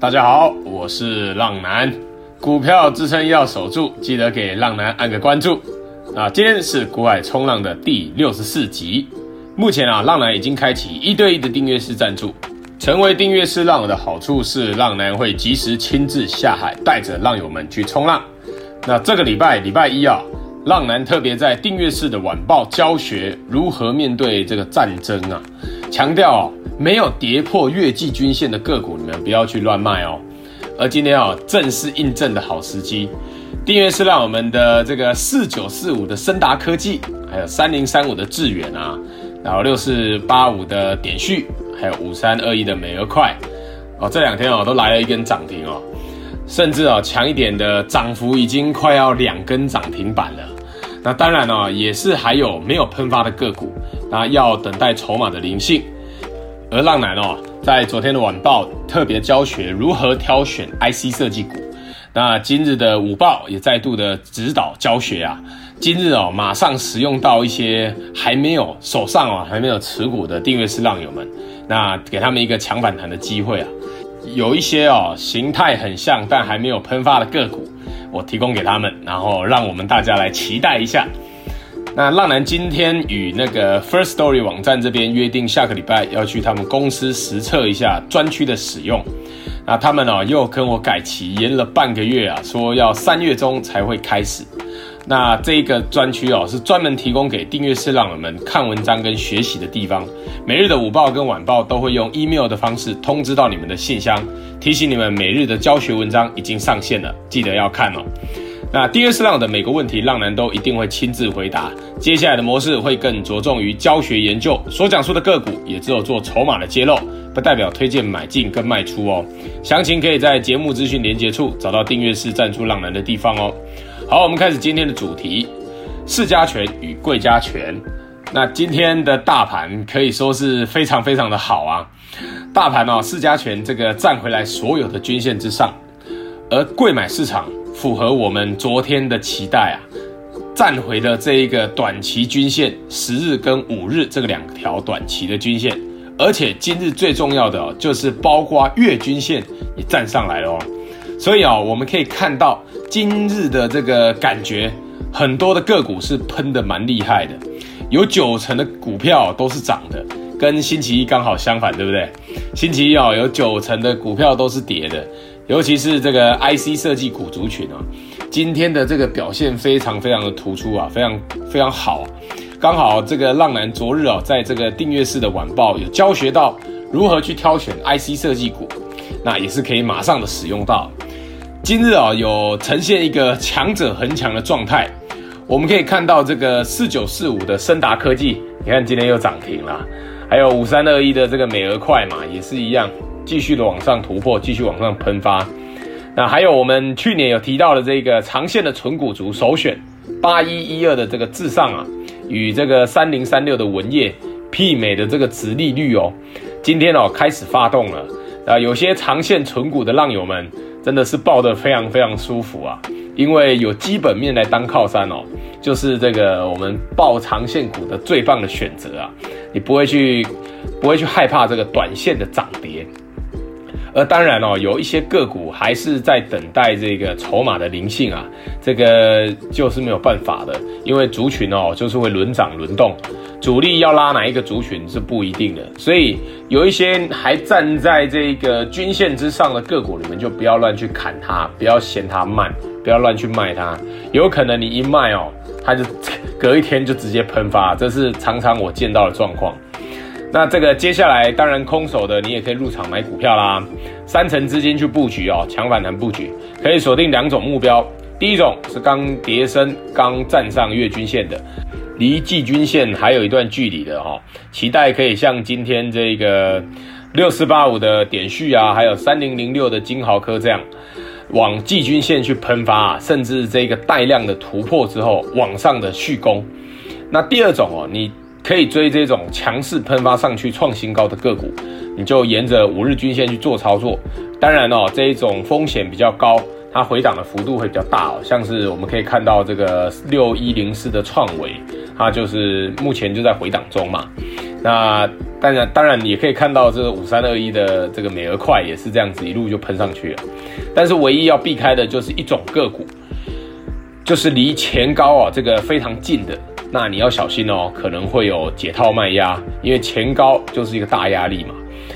大家好，我是浪男，股票支撑要守住，记得给浪男按个关注。啊，今天是股海冲浪的第六十四集。目前啊，浪男已经开启一对一的订阅式赞助。成为订阅式浪友的好处是，浪男会及时亲自下海，带着浪友们去冲浪。那这个礼拜礼拜一啊，浪男特别在订阅式的晚报教学如何面对这个战争啊，强调哦。没有跌破月季均线的个股，你们不要去乱卖哦。而今天啊，正是印证的好时机。订阅是让我们的这个四九四五的升达科技，还有三零三五的致远啊，然后六四八五的点序，还有五三二一的美而快哦，这两天哦都来了一根涨停哦，甚至啊强一点的涨幅已经快要两根涨停板了。那当然哦，也是还有没有喷发的个股，那要等待筹码的灵性。而浪男哦，在昨天的晚报特别教学如何挑选 IC 设计股。那今日的午报也再度的指导教学啊。今日哦，马上使用到一些还没有手上哦还没有持股的订阅式浪友们，那给他们一个抢反弹的机会啊。有一些哦形态很像但还没有喷发的个股，我提供给他们，然后让我们大家来期待一下。那浪男今天与那个 First Story 网站这边约定，下个礼拜要去他们公司实测一下专区的使用。那他们哦又跟我改期，延了半个月啊，说要三月中才会开始。那这个专区哦是专门提供给订阅式浪友们看文章跟学习的地方。每日的午报跟晚报都会用 email 的方式通知到你们的信箱，提醒你们每日的教学文章已经上线了，记得要看哦。那订阅式浪的每个问题，浪男都一定会亲自回答。接下来的模式会更着重于教学研究，所讲述的个股也只有做筹码的揭露，不代表推荐买进跟卖出哦。详情可以在节目资讯连接处找到订阅式赞助浪男的地方哦。好，我们开始今天的主题：市家权与贵家权。那今天的大盘可以说是非常非常的好啊，大盘哦，市家权这个站回来所有的均线之上，而贵买市场。符合我们昨天的期待啊，站回了这一个短期均线十日跟五日这个两条短期的均线，而且今日最重要的哦，就是包括月均线也站上来了哦，所以啊，我们可以看到今日的这个感觉，很多的个股是喷得蛮厉害的，有九成的股票都是涨的，跟星期一刚好相反，对不对？星期一啊，有九成的股票都是跌的。尤其是这个 IC 设计股族群啊，今天的这个表现非常非常的突出啊，非常非常好。刚好这个浪男昨日啊，在这个订阅式的晚报有教学到如何去挑选 IC 设计股，那也是可以马上的使用到。今日啊，有呈现一个强者恒强的状态，我们可以看到这个四九四五的升达科技，你看今天又涨停了，还有五三二一的这个美而快嘛，也是一样。继续的往上突破，继续往上喷发。那还有我们去年有提到的这个长线的存股族首选八一一二的这个至上啊，与这个三零三六的文业媲美的这个直利率哦，今天哦开始发动了啊，有些长线存股的浪友们真的是抱得非常非常舒服啊，因为有基本面来当靠山哦，就是这个我们抱长线股的最棒的选择啊，你不会去不会去害怕这个短线的涨跌。而当然哦，有一些个股还是在等待这个筹码的灵性啊，这个就是没有办法的，因为族群哦就是会轮涨轮动，主力要拉哪一个族群是不一定的，所以有一些还站在这个均线之上的个股，你们就不要乱去砍它，不要嫌它慢，不要乱去卖它，有可能你一卖哦，它就 隔一天就直接喷发，这是常常我见到的状况。那这个接下来当然空手的你也可以入场买股票啦，三成资金去布局哦，抢反弹布局可以锁定两种目标，第一种是刚跌升刚站上月均线的，离季均线还有一段距离的哈，期待可以像今天这个六四八五的点序啊，还有三零零六的金豪科这样，往季均线去喷发啊，甚至这个带量的突破之后往上的续攻。那第二种哦，你。可以追这种强势喷发上去创新高的个股，你就沿着五日均线去做操作。当然哦，这一种风险比较高，它回档的幅度会比较大哦。像是我们可以看到这个六一零四的创维，它就是目前就在回档中嘛。那当然当然也可以看到这个五三二一的这个美而快也是这样子一路就喷上去了。但是唯一要避开的就是一种个股，就是离前高啊这个非常近的，那你要小心哦，可能会有解套卖压，因为前高就是一个大压力嘛。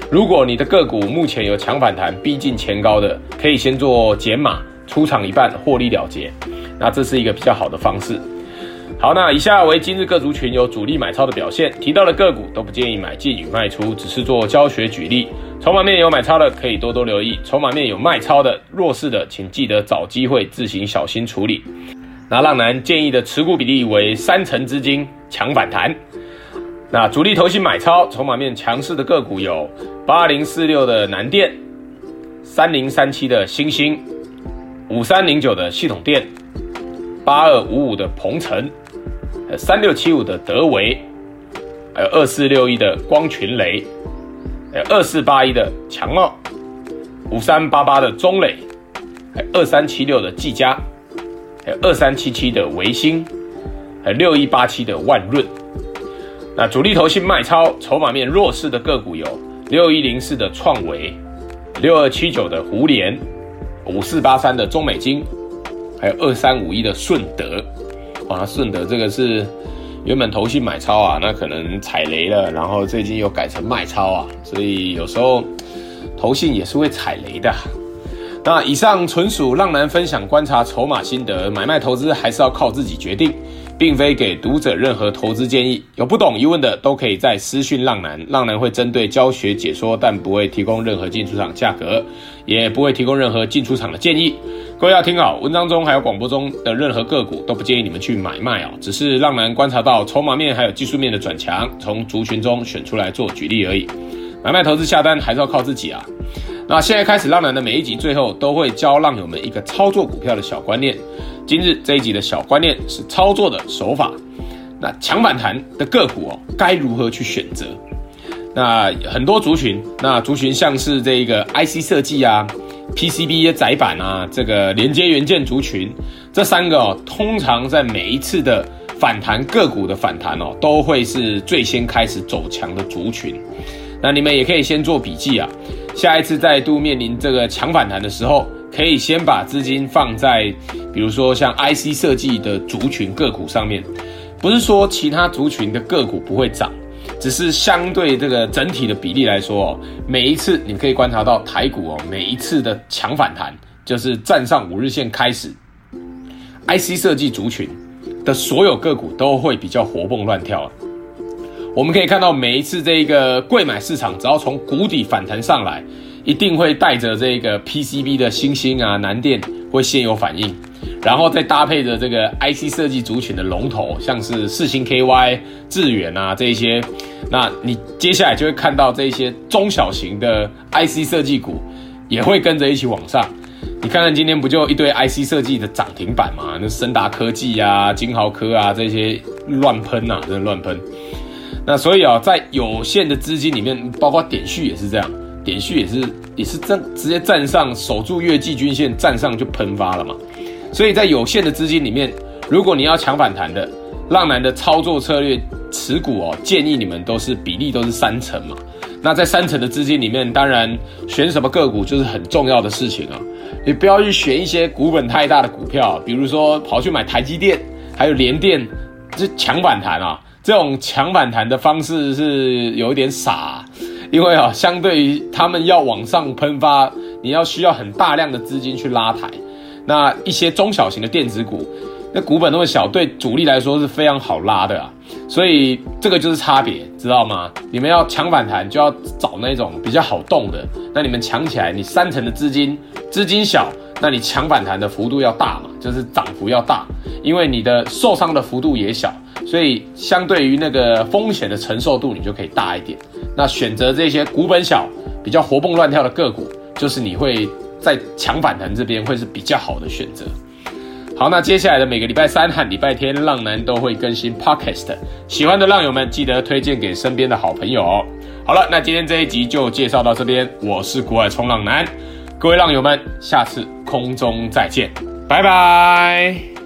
如果你的个股目前有强反弹逼近前高的，可以先做减码出场一半获利了结，那这是一个比较好的方式。好，那以下为今日各族群有主力买超的表现，提到的个股都不建议买进与卖出，只是做教学举例。筹码面有买超的可以多多留意，筹码面有卖超的弱势的，请记得找机会自行小心处理。那浪男建议的持股比例为三成资金抢反弹。那主力投信买超，筹码面强势的个股有八零四六的南电、三零三七的欣兴、五三零九的系统电、八二五五的鹏程。三六七五的德维，还有二四六一的光群雷，还有二四八一的强茂，五三八八的中磊，还有二三七六的技嘉，还有二三七七的维新，还有六一八七的万润。那主力投信卖超，筹码面弱势的个股有六一零四的创维，六二七九的胡连，五四八三的中美金，还有二三五一的顺德。啊，顺德这个是原本投信买超啊，那可能踩雷了，然后最近又改成卖超啊，所以有时候投信也是会踩雷的。那以上纯属浪男分享观察筹码心得，买卖投资还是要靠自己决定。并非给读者任何投资建议，有不懂疑问的都可以在私讯浪男，浪男会针对教学解说，但不会提供任何进出场价格，也不会提供任何进出场的建议。各位要听好，文章中还有广播中的任何个股都不建议你们去买卖哦，只是浪男观察到筹码面还有技术面的转强，从族群中选出来做举例而已。买卖投资下单还是要靠自己啊。那现在开始，浪男的每一集最后都会教浪友们一个操作股票的小观念。今日这一集的小观念是操作的手法。那强反弹的个股哦，该如何去选择？那很多族群，那族群像是这个 IC 设计啊、PCB 窄板啊、这个连接元件族群，这三个哦，通常在每一次的反弹个股的反弹哦，都会是最先开始走强的族群。那你们也可以先做笔记啊，下一次再度面临这个强反弹的时候。可以先把资金放在，比如说像 IC 设计的族群个股上面，不是说其他族群的个股不会涨，只是相对这个整体的比例来说哦，每一次你可以观察到台股哦，每一次的强反弹，就是站上五日线开始，IC 设计族群的所有个股都会比较活蹦乱跳。我们可以看到每一次这个贵买市场，只要从谷底反弹上来。一定会带着这个 PCB 的新兴啊、南电会先有反应，然后再搭配着这个 IC 设计族群的龙头，像是四星 KY、智远啊这一些，那你接下来就会看到这些中小型的 IC 设计股也会跟着一起往上。你看看今天不就一堆 IC 设计的涨停板嘛？那升达科技啊、金豪科啊这些乱喷呐，真的乱喷。那所以啊，在有限的资金里面，包括点序也是这样。点序也是也是站直接站上守住月季均线，站上就喷发了嘛。所以在有限的资金里面，如果你要抢反弹的，浪男的操作策略持股哦，建议你们都是比例都是三成嘛。那在三成的资金里面，当然选什么个股就是很重要的事情啊。你不要去选一些股本太大的股票，比如说跑去买台积电，还有联电，这抢反弹啊。这种抢反弹的方式是有一点傻。因为啊，相对于他们要往上喷发，你要需要很大量的资金去拉抬。那一些中小型的电子股，那股本那么小，对主力来说是非常好拉的啊。所以这个就是差别，知道吗？你们要抢反弹，就要找那种比较好动的。那你们抢起来，你三成的资金，资金小，那你抢反弹的幅度要大嘛，就是涨幅要大，因为你的受伤的幅度也小。所以，相对于那个风险的承受度，你就可以大一点。那选择这些股本小、比较活蹦乱跳的个股，就是你会在强反弹这边会是比较好的选择。好，那接下来的每个礼拜三和礼拜天，浪男都会更新 Podcast。喜欢的浪友们，记得推荐给身边的好朋友。好了，那今天这一集就介绍到这边。我是股海冲浪男，各位浪友们，下次空中再见，拜拜。